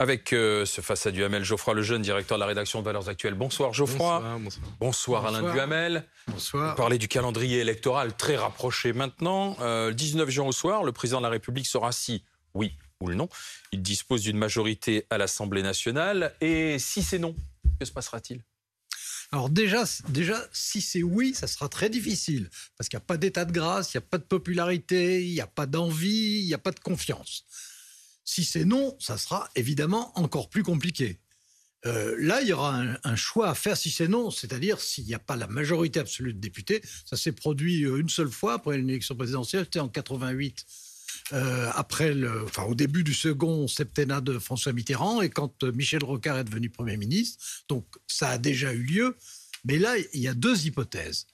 Avec euh, ce face à Duhamel, Geoffroy Lejeune, directeur de la rédaction de Valeurs Actuelles. Bonsoir Geoffroy. Bonsoir, bonsoir. Bonsoir, Alain Duhamel. Bonsoir. Vous parlez du calendrier électoral très rapproché maintenant. Euh, le 19 juin au soir, le président de la République sera si oui ou le non. Il dispose d'une majorité à l'Assemblée nationale. Et si c'est non, que se passera-t-il? Alors déjà, déjà si c'est oui, ça sera très difficile, parce qu'il n'y a pas d'état de grâce, il n'y a pas de popularité, il n'y a pas d'envie, il n'y a pas de confiance. Si c'est non, ça sera évidemment encore plus compliqué. Euh, là, il y aura un, choix à faire si c'est non, c'est-à-dire s'il n'y a pas la majorité absolue de députés. Ça s'est produit euh, une seule fois après une élection présidentielle, c'était en 88, euh, après le, enfin, au début du second septennat de François Mitterrand et quand Michel Rocard est devenu Premier ministre. Donc ça a déjà eu lieu. Mais là, il y a deux hypothèses.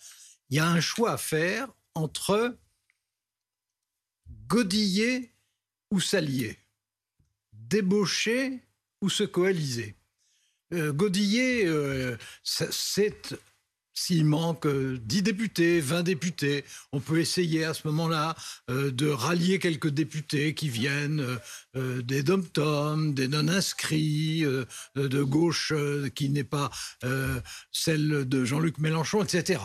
Il y a un choix à faire entre godiller ou s'allier débaucher ou se coaliser. Euh, Godiller, euh, c'est s'il manque 10 députés, 20 députés, on peut essayer à ce moment-là euh, de rallier quelques députés qui viennent euh, des dom-tom, des non-inscrits, euh, de gauche qui n'est pas celle de Jean-Luc Mélenchon, etc.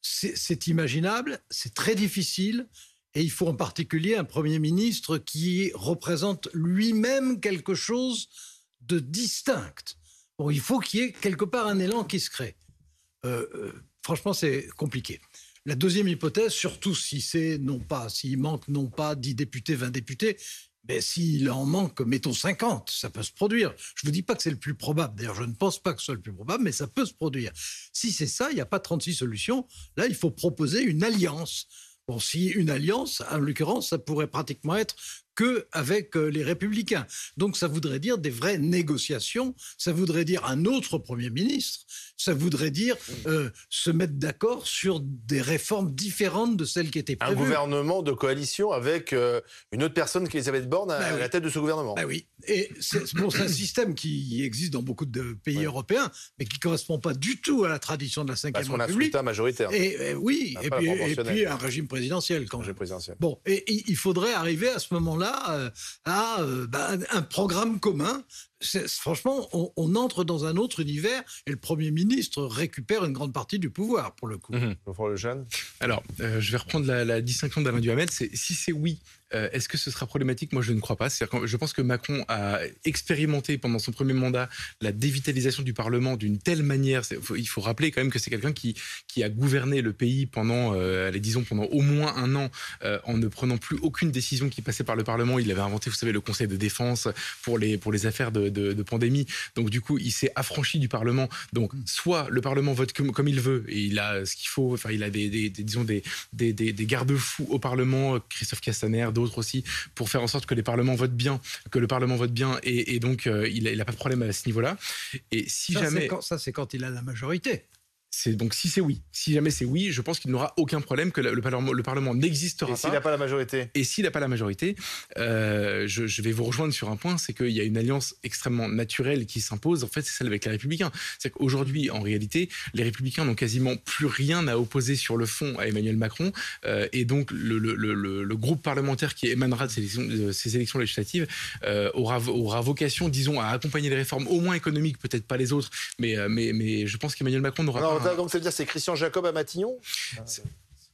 C'est imaginable, c'est très difficile, et il faut en particulier un Premier ministre qui représente lui-même quelque chose de distinct. Il faut qu'il y ait quelque part un élan qui se crée. Euh, euh, franchement, c'est compliqué. La deuxième hypothèse, surtout si c'est non pas, s'il manque non pas 10 députés, 20 députés, mais s'il en manque, mettons 50, ça peut se produire. Je ne vous dis pas que c'est le plus probable. D'ailleurs, je ne pense pas que ce soit le plus probable, mais ça peut se produire. Si c'est ça, il n'y a pas 36 solutions. Là, il faut proposer une alliance. Bon, si une alliance, en l'occurrence, ça pourrait pratiquement être que avec euh, les républicains. Donc ça voudrait dire des vraies négociations, ça voudrait dire un autre Premier ministre, ça voudrait dire euh, se mettre d'accord sur des réformes différentes de celles qui étaient prévues. Un gouvernement de coalition avec euh, une autre personne qu'Elisabeth Borne à Ben oui. la tête de ce gouvernement. Ben oui, et c'est bon, un système qui existe dans beaucoup de pays Ouais. européens, mais qui correspond pas du tout à la tradition de la Ve Parce qu'on a un majoritaire. Et, et oui, et puis, et un régime présidentiel quand même. présidentiel. Bon, et il faudrait arriver à ce moment-là euh, à euh, ben, un programme commun. Franchement, on, on entre dans un autre univers et le Premier ministre récupère une grande partie du pouvoir, pour le coup. Geoffroy Lejeune. Alors, euh, je vais reprendre la, la distinction d'Alain Duhamel. C'est si c'est oui, euh, est-ce que ce sera problématique? Moi, je ne crois pas. Que je pense que Macron a expérimenté pendant son premier mandat la dévitalisation du Parlement d'une telle manière. faut- il faut rappeler quand même que c'est quelqu'un qui qui a gouverné le pays pendant, euh, allez, disons, pendant au moins un an, euh, en ne prenant plus aucune décision qui passait par le Parlement. Il avait inventé, vous savez, le Conseil de défense pour les pour les affaires de, de, de pandémie. Donc, du coup, il s'est affranchi du Parlement. Donc, soit le Parlement vote comme, comme il veut et il a ce qu'il faut. Enfin, il a des, des- des- disons des des, garde-fous au Parlement, Christophe Castaner, d'autres aussi, pour faire en sorte que les parlements votent bien, que le Parlement vote bien, et, et donc euh, il, a, il a pas de problème à ce niveau-là. Et si Ça, jamais, quand, ça, c'est quand il a la majorité. C'est donc si c'est oui, si jamais c'est oui, je pense qu'il n'aura aucun problème, que le, le Parlement, le Parlement n'existera Et s'il pas. n'a pas la majorité Et s'il n'a pas la majorité, euh, je, je vais vous rejoindre sur un point, c'est qu'il y a une alliance extrêmement naturelle qui s'impose. En fait, c'est celle avec les Républicains. C'est qu'aujourd'hui, en réalité, les Républicains n'ont quasiment plus rien à opposer sur le fond à Emmanuel Macron, euh, et donc le, groupe parlementaire qui émanera de ces élections, de ces élections législatives euh, aura, aura vocation, disons, à accompagner les réformes, au moins économiques, peut-être pas les autres, mais, mais, mais je pense qu'Emmanuel Macron n'aura pas. Donc ça veut dire c'est Christian Jacob à Matignon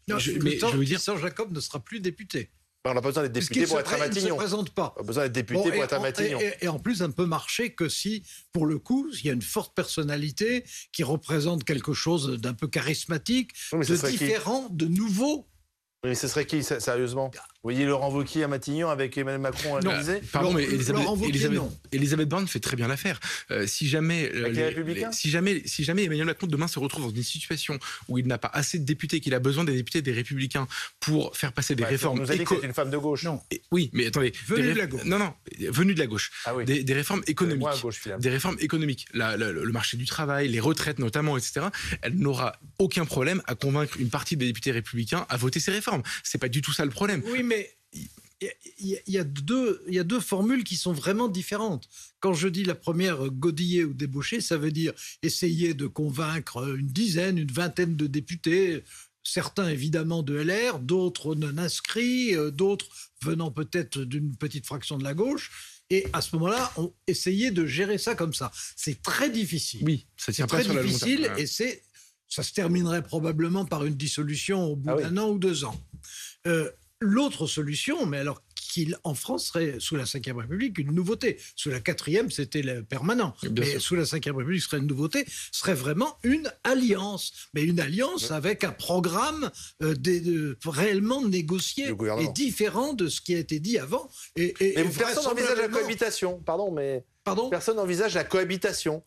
Non, Je- mais je veux dire- Christian Jacob ne sera plus député. Ben, On n'a pas besoin d'être député pour être à pré- il ne se Matignon. présente pas. On a besoin d'être député Bon, pour et être à en- Matignon. Et, en plus, ça ne peut marcher que si, pour le coup, il y a une forte personnalité qui représente quelque chose d'un peu charismatique, Oui, mais ce de différent, de nouveau. Oui, mais ce serait qui, sé- sérieusement? Voyez Laurent Wauquiez à Matignon avec Emmanuel Macron à Non. l'Élysée Pardon, mais Laurent- Elisabeth, Wauquiez, Elisabeth, Borne fait très bien l'affaire. Euh, si jamais, euh, Avec les Républicains si jamais, si jamais Emmanuel Macron demain se retrouve dans une situation où il n'a pas assez de députés, qu'il a besoin des députés des Républicains pour faire passer des Bah, réformes On nous a dit que une femme de gauche. Non. Et- Oui, mais attendez. Venue de la gauche. Non, non, venue de la gauche. Ah oui. Des, des réformes économiques. Gauche, finalement. Des réformes économiques, La- la- le marché du travail, les retraites notamment, etc. Elle n'aura aucun problème à convaincre une partie des députés républicains à voter ces réformes. C'est pas du tout ça le problème. Oui, mais il y, a- il y a deux, il y a deux formules qui sont vraiment différentes. Quand je dis la première, euh, godiller ou débaucher, ça veut dire essayer de convaincre une dizaine, une vingtaine de députés, certains évidemment de LR, d'autres non inscrits, euh, d'autres venant peut-être d'une petite fraction de la gauche, Et à ce moment-là, on essayait de gérer ça comme ça. C'est très difficile. Oui, ça tient pas très sur la difficile terme. et c'est ça se terminerait probablement par une dissolution au bout Ah oui. d'un an ou deux ans. Euh, L'autre solution, mais alors qu'il en France serait sous la Ve République une nouveauté. Sous la quatrième, c'était le permanent. Bien mais sûr. sous la Ve République serait une nouveauté, serait vraiment une alliance. Mais une alliance avec un programme euh, des- de- réellement négocié et différent de ce qui a été dit avant. Et, et- Mais et personne n'envisage la cohabitation. Pardon, mais Pardon? personne n'envisage la cohabitation.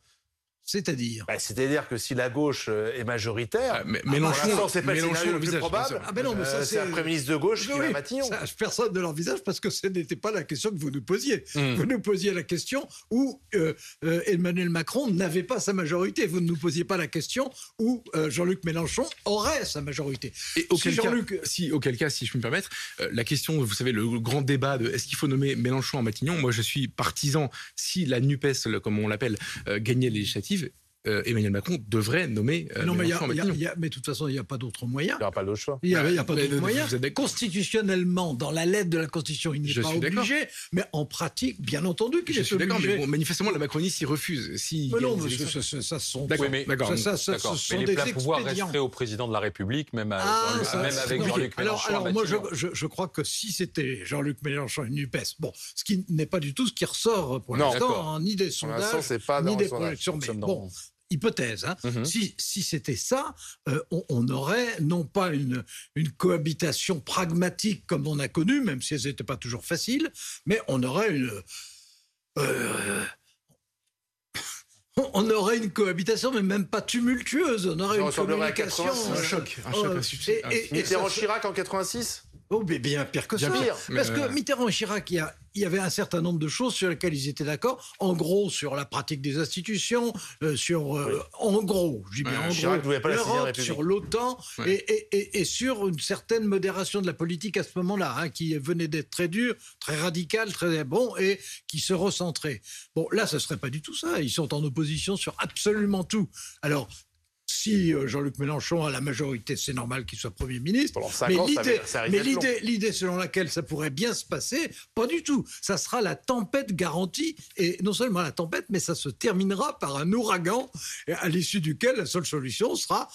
C'est-à-dire Bah, C'est-à-dire que si la gauche euh, est majoritaire, Ah, mais pour Mélenchon, c'est pas le Mélenchon scénario le plus probable. Ah ben non, mais ça, Euh, c'est- un Premier ministre de gauche qui va à ça, personne ne l'envisage parce que ce n'était pas la question que vous nous posiez. Hmm. Vous nous posiez la question où euh, euh, Emmanuel Macron n'avait pas sa majorité. Vous ne nous posiez pas la question où euh, Jean-Luc Mélenchon aurait sa majorité. Et auquel, Si cas, Jean-Luc- si, auquel cas, si je peux me permettre, euh, la question, vous savez, le grand débat de est-ce qu'il faut nommer Mélenchon en Matignon, moi je suis partisan, si la NUPES, comme on l'appelle, euh, gagnait les législatives, euh, Emmanuel Macron devrait nommer euh, non, mais, il y a- y a- y a- mais de toute façon, il n'y a pas d'autre moyen. Il n'y aura pas d'autre choix. Il n'y a, a pas d'autre moyen. Constitutionnellement, dans la lettre de la Constitution, il n'est pas obligé, mais en pratique, bien entendu qu'il Je est suis d'accord, obligé. mais bon, manifestement, la Macronie s'y refuse. Si Mais non, mais ça, ça- ça- ça sont D'accord, Oui, mais- ça- ça- ce sont Mais les pleins pouvoirs resteraient au président de la République, même, à Ah, Jean-Luc- ça, même avec. Jean-Luc Mélenchon. alors moi, je, Matignon. je- je crois que si c'était Jean-Luc Mélenchon et NUPES, bon, ce qui n'est pas du tout ce qui ressort pour l'instant, hein, ni des sondages, c'est pas dans ni le des projections. Mais bon, hypothèse, hein, Mhm. si, si c'était ça, euh, on, on aurait non pas une, une cohabitation pragmatique comme on a connu, même si elles n'étaient pas toujours faciles, mais on aurait une... euh, on aurait une cohabitation, mais même pas tumultueuse. On aurait Ça une à communication. 86. Un euh, choc, un euh, choc et- et- et Chirac en 86 Oh, mais bien pire que Bien ça. pire. Parce que Mitterrand et Chirac, il y, a- il y avait un certain nombre de choses sur lesquelles ils étaient d'accord. En gros, sur la pratique des institutions, euh, sur. euh, En gros, je dis bien en Chirac ne gros, la l'Europe, sur l'OTAN Ouais. et, et- et- et sur une certaine modération de la politique à ce moment-là, hein, qui venait d'être très dure, très radicale, très bon et qui se recentrait. Bon, là, ce serait pas du tout ça. Ils sont en opposition sur absolument tout. Alors. Si euh, Jean-Luc Mélenchon a la majorité, c'est normal qu'il soit Premier ministre. Pendant 5 Mais l'idée, selon laquelle ça pourrait bien se passer, pas du tout. Ça sera la tempête garantie, et non seulement la tempête, mais ça se terminera par un ouragan, à l'issue duquel la seule solution sera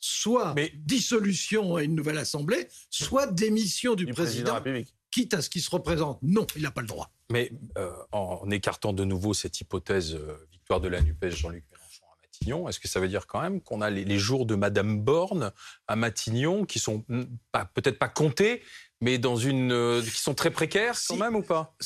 soit Mais- dissolution et une nouvelle assemblée, soit démission du, du président quitte à ce qu'il se représente. Non, il n'a pas le droit. Mais euh, en écartant de nouveau cette hypothèse euh, victoire de la NUPES, Jean-Luc Mélenchon à Est-ce que ça veut dire quand même qu'on a les, jours de Madame Borne à Matignon qui sont hmm, peut-être pas comptés, mais dans une, euh, qui sont très précaires quand Si. même ou pas?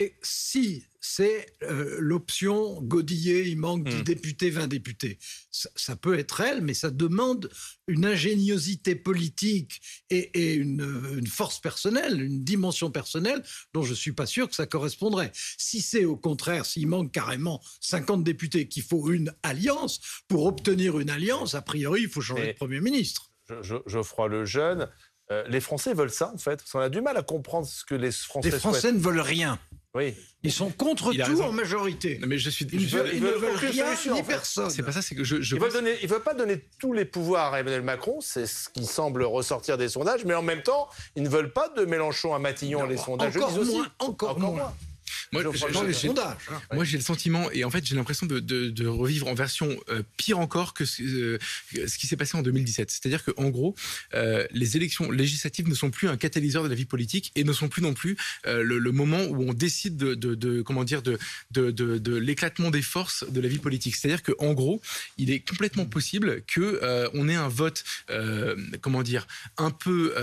Et si c'est euh, l'option Godillet, il manque 10 Hmm. députés, 20 députés, ça, ça peut être elle, mais ça demande une ingéniosité politique et, et une, une force personnelle, une dimension personnelle dont je ne suis pas sûr que ça correspondrait. Si c'est au contraire, s'il manque carrément 50 députés, qu'il faut une alliance, pour obtenir une alliance, a priori, il faut changer Et- de Premier ministre. Je- je- Geoffroy Lejeune. Euh, les Français veulent ça, en fait. Parce qu'on a du mal à comprendre ce que les Français, Les Français ne veulent rien. Oui. Ils sont contre Il tout en majorité. Non, mais je suis. Ils, je- veulent- ils ne veulent rien solution, ni en fait. personne. C'est pas ça, c'est que je. je Ils veulent, donner, ils veulent pas donner tous les pouvoirs à Emmanuel Macron, c'est ce qui semble ressortir des sondages, mais en même temps, ils ne veulent pas de Mélenchon à Matignon, les sondages encore disent aussi. moins, encore, moins. Moi, Hein. Moi, j'ai le sentiment, et en fait, j'ai l'impression de, de- de revivre en version euh, pire encore que ce, euh, ce qui s'est passé en 2017. C'est-à-dire qu'en gros, euh, les élections législatives ne sont plus un catalyseur de la vie politique et ne sont plus non plus le, le moment où on décide de, comment dire, de, l'éclatement des forces de la vie politique. C'est-à-dire qu'en gros, il est complètement possible que on ait un vote, comment dire, un peu,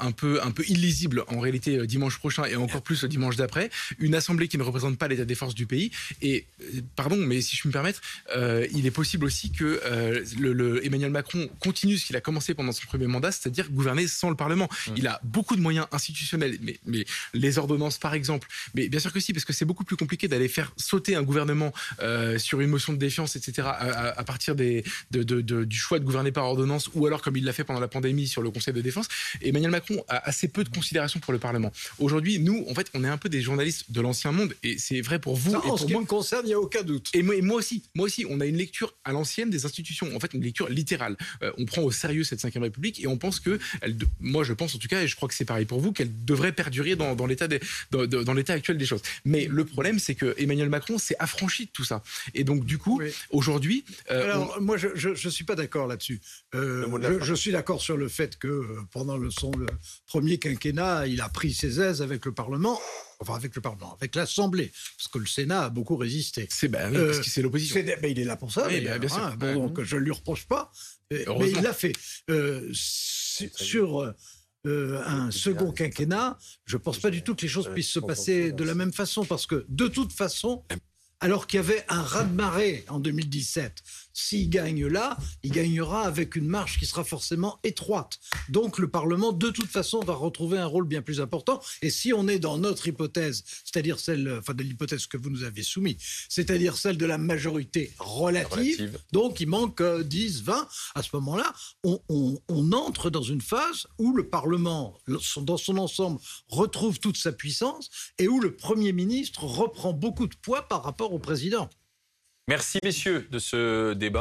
un peu, un peu illisible en réalité dimanche prochain et encore plus le dimanche d'après, une assemblée qui ne représente pas l'état des forces du pays. Et euh, pardon, mais si je me permettre, euh, il est possible aussi que euh, le, le Emmanuel Macron continue ce qu'il a commencé pendant son premier mandat, c'est-à-dire gouverner sans le Parlement. Il a beaucoup de moyens institutionnels, mais, mais les ordonnances par exemple. Mais bien sûr que si, parce que c'est beaucoup plus compliqué d'aller faire sauter un gouvernement euh, sur une motion de défiance, etc. à, à- à partir des, de- de- de- du choix de gouverner par ordonnance, ou alors comme il l'a fait pendant la pandémie sur le Conseil de défense. Emmanuel Macron a assez peu de considération pour le Parlement. Aujourd'hui, nous, en fait, on est un peu des journalistes de l'ancien monde. Monde, et c'est vrai pour vous Ça, et en pour ce qui moi. me concerne, il n'y a aucun doute. Et moi, et moi aussi, moi aussi, on a une lecture à l'ancienne des institutions, en fait une lecture littérale. Euh, on prend au sérieux cette cinquième République et on pense que, elle, moi je pense en tout cas, et je crois que c'est pareil pour vous, qu'elle devrait perdurer dans, dans l'état des- dans, dans- l'état actuel des choses. Mais le problème, c'est que Emmanuel Macron s'est affranchi de tout ça. Et donc du coup, Oui. aujourd'hui, euh, Alors, moi, je ne suis pas d'accord là-dessus. Euh, je, suis d'accord sur le fait que pendant le, son le premier quinquennat, il a pris ses aises avec le Parlement, enfin avec le Parlement, avec l'Assemblée, parce que le Sénat a beaucoup résisté. c'est bah, oui, Euh, parce que c'est l'opposition. C'est- ben, il est là pour ça. Oui, ben, bien sûr. hein. Bon, Ouais. donc je ne lui reproche pas. Euh, Mais il l'a fait. Euh, su- sur euh, un second quinquennat, je ne pense pas du tout que les choses puissent se passer de la même façon, parce que de toute façon, alors qu'il y avait un raz-de-marée en 2017, s'il gagne là, il gagnera avec une marge qui sera forcément étroite. Donc le Parlement, de toute façon, va retrouver un rôle bien plus important. Et si on est dans notre hypothèse, c'est-à-dire celle, enfin de l'hypothèse que vous nous avez soumise, c'est-à-dire celle de la majorité relative, Relative. donc il manque euh, 10, 20, à ce moment-là, on, on- on entre dans une phase où le Parlement, dans son ensemble, retrouve toute sa puissance et où le Premier ministre reprend beaucoup de poids par rapport au président. Merci messieurs de ce débat.